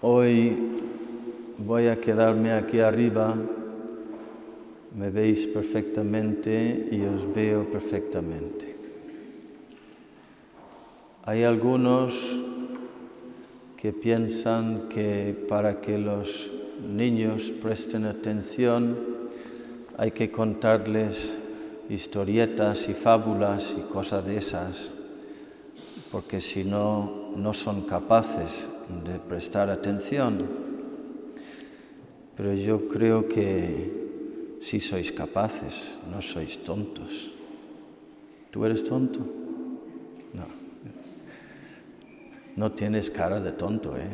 Hoy voy a quedarme aquí arriba, me veis perfectamente y os veo perfectamente. Hay algunos que piensan que para que los niños presten atención hay que contarles historietas y fábulas y cosas de esas, porque si no, no son capaces de prestar atención. Pero yo creo que sí sois capaces, no sois tontos. ¿Tú eres tonto? No. No tienes cara de tonto, ¿eh?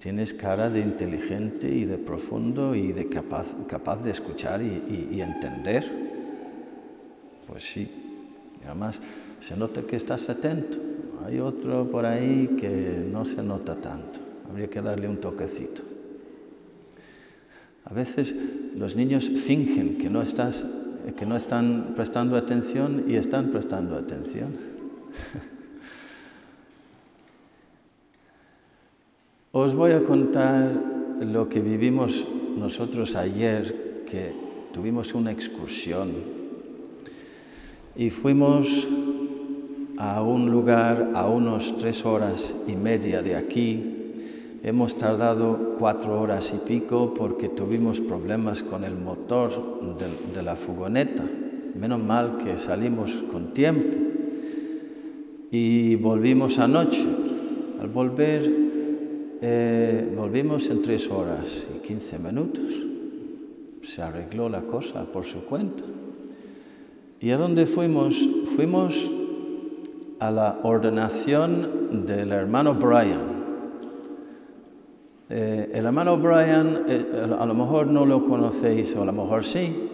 Tienes cara de inteligente y de profundo y de capaz, capaz de escuchar y, y, y entender. Pues sí. Y además se nota que estás atento. Hay otro por ahí que no se nota tanto. Habría que darle un toquecito. A veces los niños fingen que no, estás, que no están prestando atención y están prestando atención. Os voy a contar lo que vivimos nosotros ayer, que tuvimos una excursión y fuimos a un lugar a unos tres horas y media de aquí. Hemos tardado cuatro horas y pico porque tuvimos problemas con el motor de, la furgoneta. Menos mal que salimos con tiempo y volvimos anoche. Al volver, eh, volvimos en tres horas y quince minutos. Se arregló la cosa por su cuenta. ¿Y a dónde fuimos? Fuimos a la ordenación del hermano Brian. Eh, el hermano Brian, eh, a lo mejor no lo conocéis, o a lo mejor sí,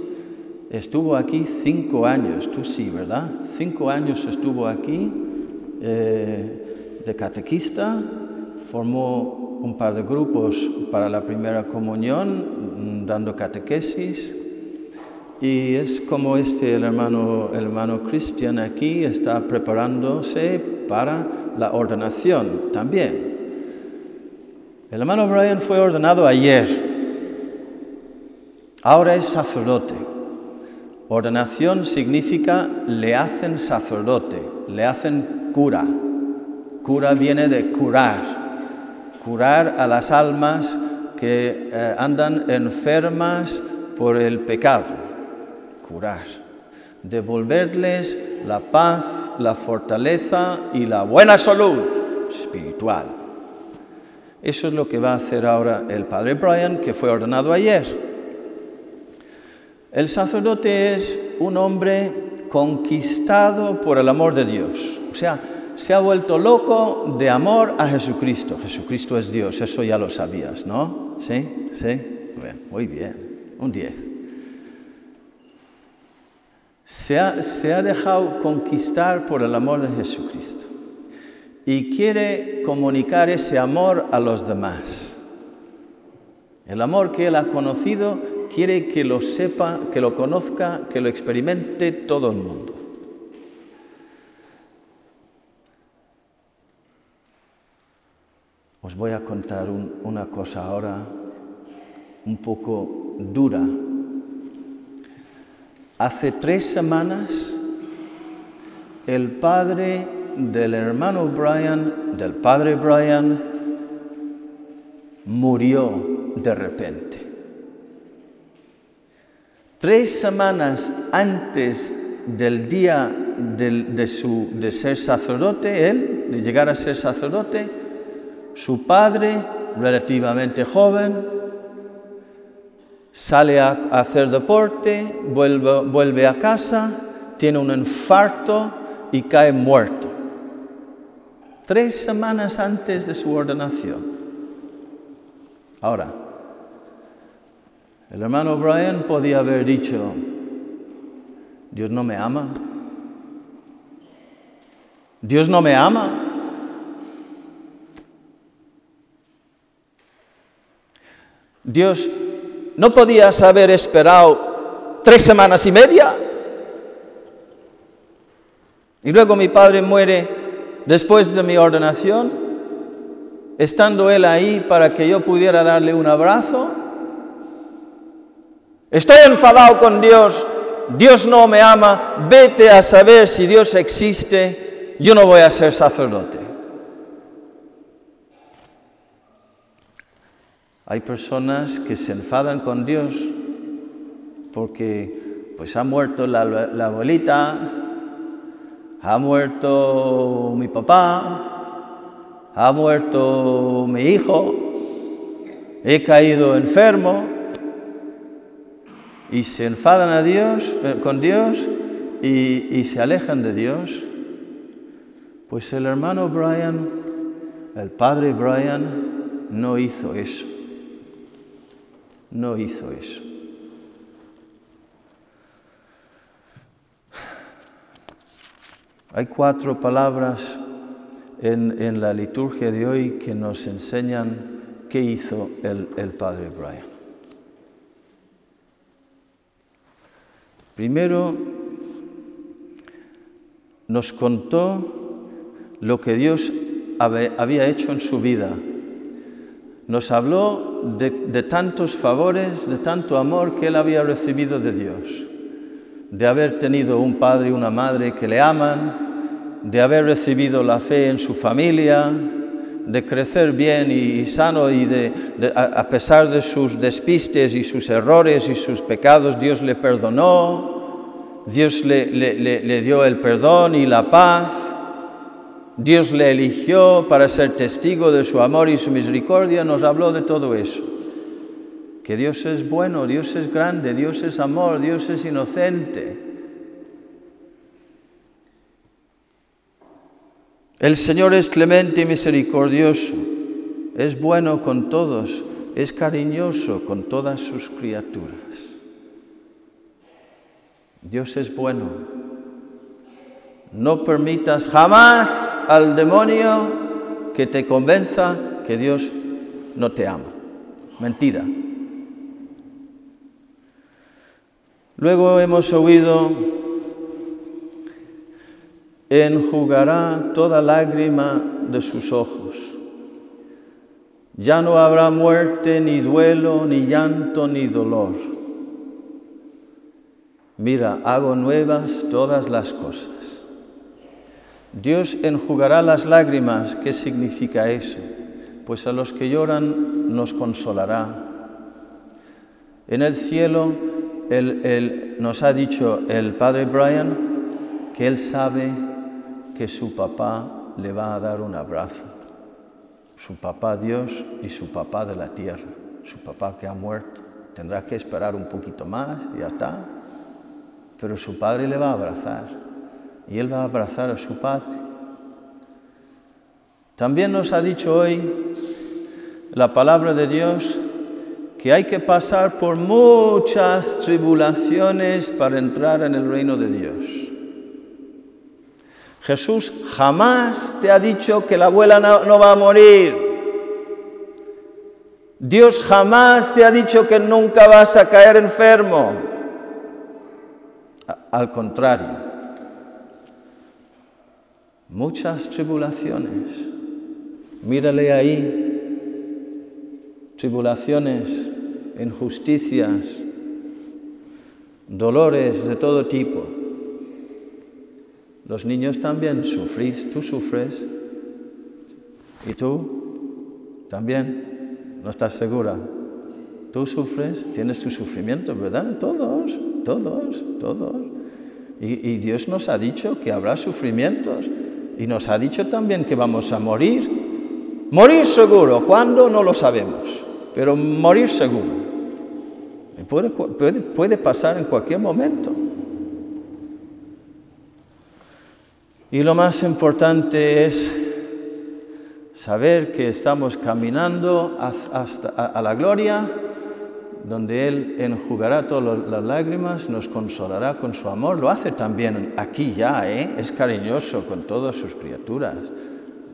estuvo aquí cinco años, tú sí, ¿verdad? Cinco años estuvo aquí eh, de catequista, formó un par de grupos para la primera comunión, dando catequesis, y es como este el hermano, el hermano Christian aquí está preparándose para la ordenación también. El hermano Brian fue ordenado ayer. Ahora es sacerdote. Ordenación significa le hacen sacerdote, le hacen cura. Cura viene de curar. Curar a las almas que eh, andan enfermas por el pecado curar, devolverles la paz, la fortaleza y la buena salud espiritual. Eso es lo que va a hacer ahora el padre Brian, que fue ordenado ayer. El sacerdote es un hombre conquistado por el amor de Dios. O sea, se ha vuelto loco de amor a Jesucristo. Jesucristo es Dios, eso ya lo sabías, ¿no? ¿Sí? ¿Sí? Bien, muy bien, un 10 se ha, se ha dejado conquistar por el amor de Jesucristo y quiere comunicar ese amor a los demás. El amor que él ha conocido quiere que lo sepa, que lo conozca, que lo experimente todo el mundo. Os voy a contar un, una cosa ahora un poco dura Hace tres semanas el padre del hermano Brian, del padre Brian, murió de repente. Tres semanas antes del día de, de, ser sacerdote, él, de llegar a ser sacerdote, su padre, relativamente joven, sale a, hacer deporte, vuelve, vuelve a casa, tiene un infarto y cae muerto. Tres semanas antes de su ordenación. Ahora, el hermano Brian podía haber dicho, Dios no me ama. Dios no me ama. Dios ¿No podías haber esperado tres semanas y media? Y luego mi padre muere después de mi ordenación. estando él ahí para que yo pudiera darle un abrazo? Estoy enfadado con Dios, Dios no me ama, vete a saber si Dios existe, yo no voy a ser sacerdote. Hay personas que se enfadan con Dios porque pues ha muerto la, abuelita, ha muerto mi papá, ha muerto mi hijo, he caído enfermo y se enfadan a Dios, eh, con Dios y, y se alejan de Dios. Pues el hermano Brian, el padre Brian, no hizo eso. No hizo eso. Hay cuatro palabras en, en, la liturgia de hoy que nos enseñan qué hizo el, el padre Brian. Primero, nos contó lo que Dios había hecho en su vida. Nos habló de, tantos favores, de tanto amor que él había recibido de Dios, de haber tenido un padre y una madre que le aman, de haber recibido la fe en su familia, de crecer bien y, sano y de, a, pesar de sus despistes y sus errores y sus pecados, Dios le perdonó, Dios le dio el perdón y la paz. Dios le eligió para ser testigo de su amor y su misericordia, nos habló de todo eso. Que Dios es bueno, Dios es grande, Dios es amor, Dios es inocente. El Señor es clemente y misericordioso, es bueno con todos, es cariñoso con todas sus criaturas. Dios es bueno. No permitas jamás al demonio que te convenza que Dios no te ama. Mentira. Luego hemos oído, enjugará toda lágrima de sus ojos. Ya no habrá muerte, ni duelo, ni llanto, ni dolor. Mira, hago nuevas todas las cosas. Dios enjugará las lágrimas. ¿Qué significa eso? Pues a los que lloran nos consolará. En el cielo el, el, nos ha dicho el padre Brian que él sabe que su papá le va a dar un abrazo. Su papá Dios y su papá de la tierra. Su papá que ha muerto. Tendrá que esperar un poquito más ya está. Pero su padre le va a abrazar y Él va a abrazar a su Padre. También nos ha dicho hoy la palabra de Dios que hay que pasar por muchas tribulaciones para entrar en el reino de Dios. Jesús jamás te ha dicho que la abuela no, no va a morir. Dios jamás te ha dicho que nunca vas a caer enfermo. Al contrario, muchas tribulaciones. Mírale ahí, tribulaciones, injusticias, dolores de todo tipo. Los niños también sufrís, tú sufres. ¿Y tú? También. ¿No estás segura? Tú sufres, tienes tu sufrimiento, ¿verdad? Todos, todos, todos. Y, y Dios nos ha dicho que habrá sufrimientos. Y nos ha dicho también que vamos a morir. Morir seguro, ¿cuándo? No lo sabemos, pero morir seguro. Puede, pasar en cualquier momento. Y lo más importante es saber que estamos caminando hasta a la gloria, donde Él enjugará todas las lágrimas, nos consolará con su amor. Lo hace también aquí ya, ¿eh? es cariñoso con todas sus criaturas.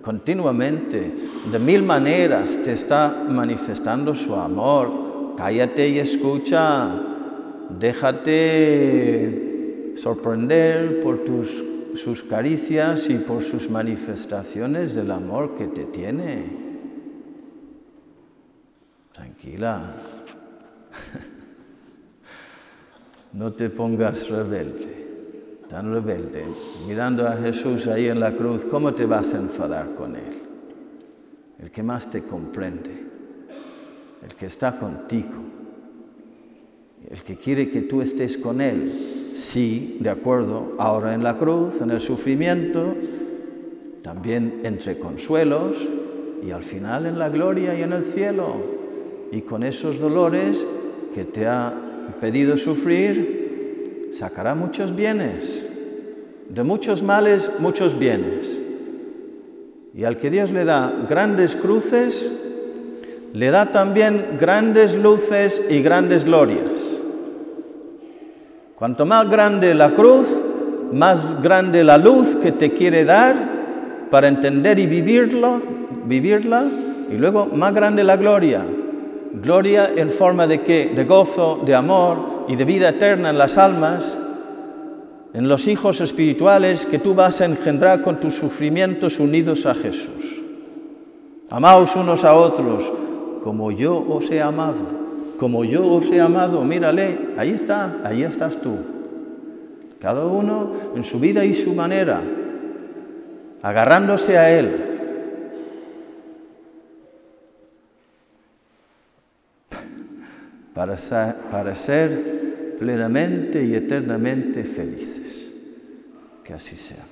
Continuamente, de mil maneras, te está manifestando su amor. Cállate y escucha. Déjate sorprender por tus, sus caricias y por sus manifestaciones del amor que te tiene. Tranquila. No te pongas rebelde, tan rebelde. Mirando a Jesús ahí en la cruz, ¿cómo te vas a enfadar con Él? El que más te comprende, el que está contigo, el que quiere que tú estés con Él. Sí, de acuerdo, ahora en la cruz, en el sufrimiento, también entre consuelos y al final en la gloria y en el cielo. Y con esos dolores que te ha pedido sufrir, sacará muchos bienes. De muchos males, muchos bienes. Y al que Dios le da grandes cruces, le da también grandes luces y grandes glorias. Cuanto más grande la cruz, más grande la luz que te quiere dar para entender y vivirlo, vivirla, y luego más grande la gloria. Gloria en forma de qué? De gozo, de amor y de vida eterna en las almas, en los hijos espirituales que tú vas a engendrar con tus sufrimientos unidos a Jesús. Amaos unos a otros como yo os he amado, como yo os he amado, mírale, ahí está, ahí estás tú. Cada uno en su vida y su manera, agarrándose a Él, para ser, plenamente y eternamente felices. Que así sea.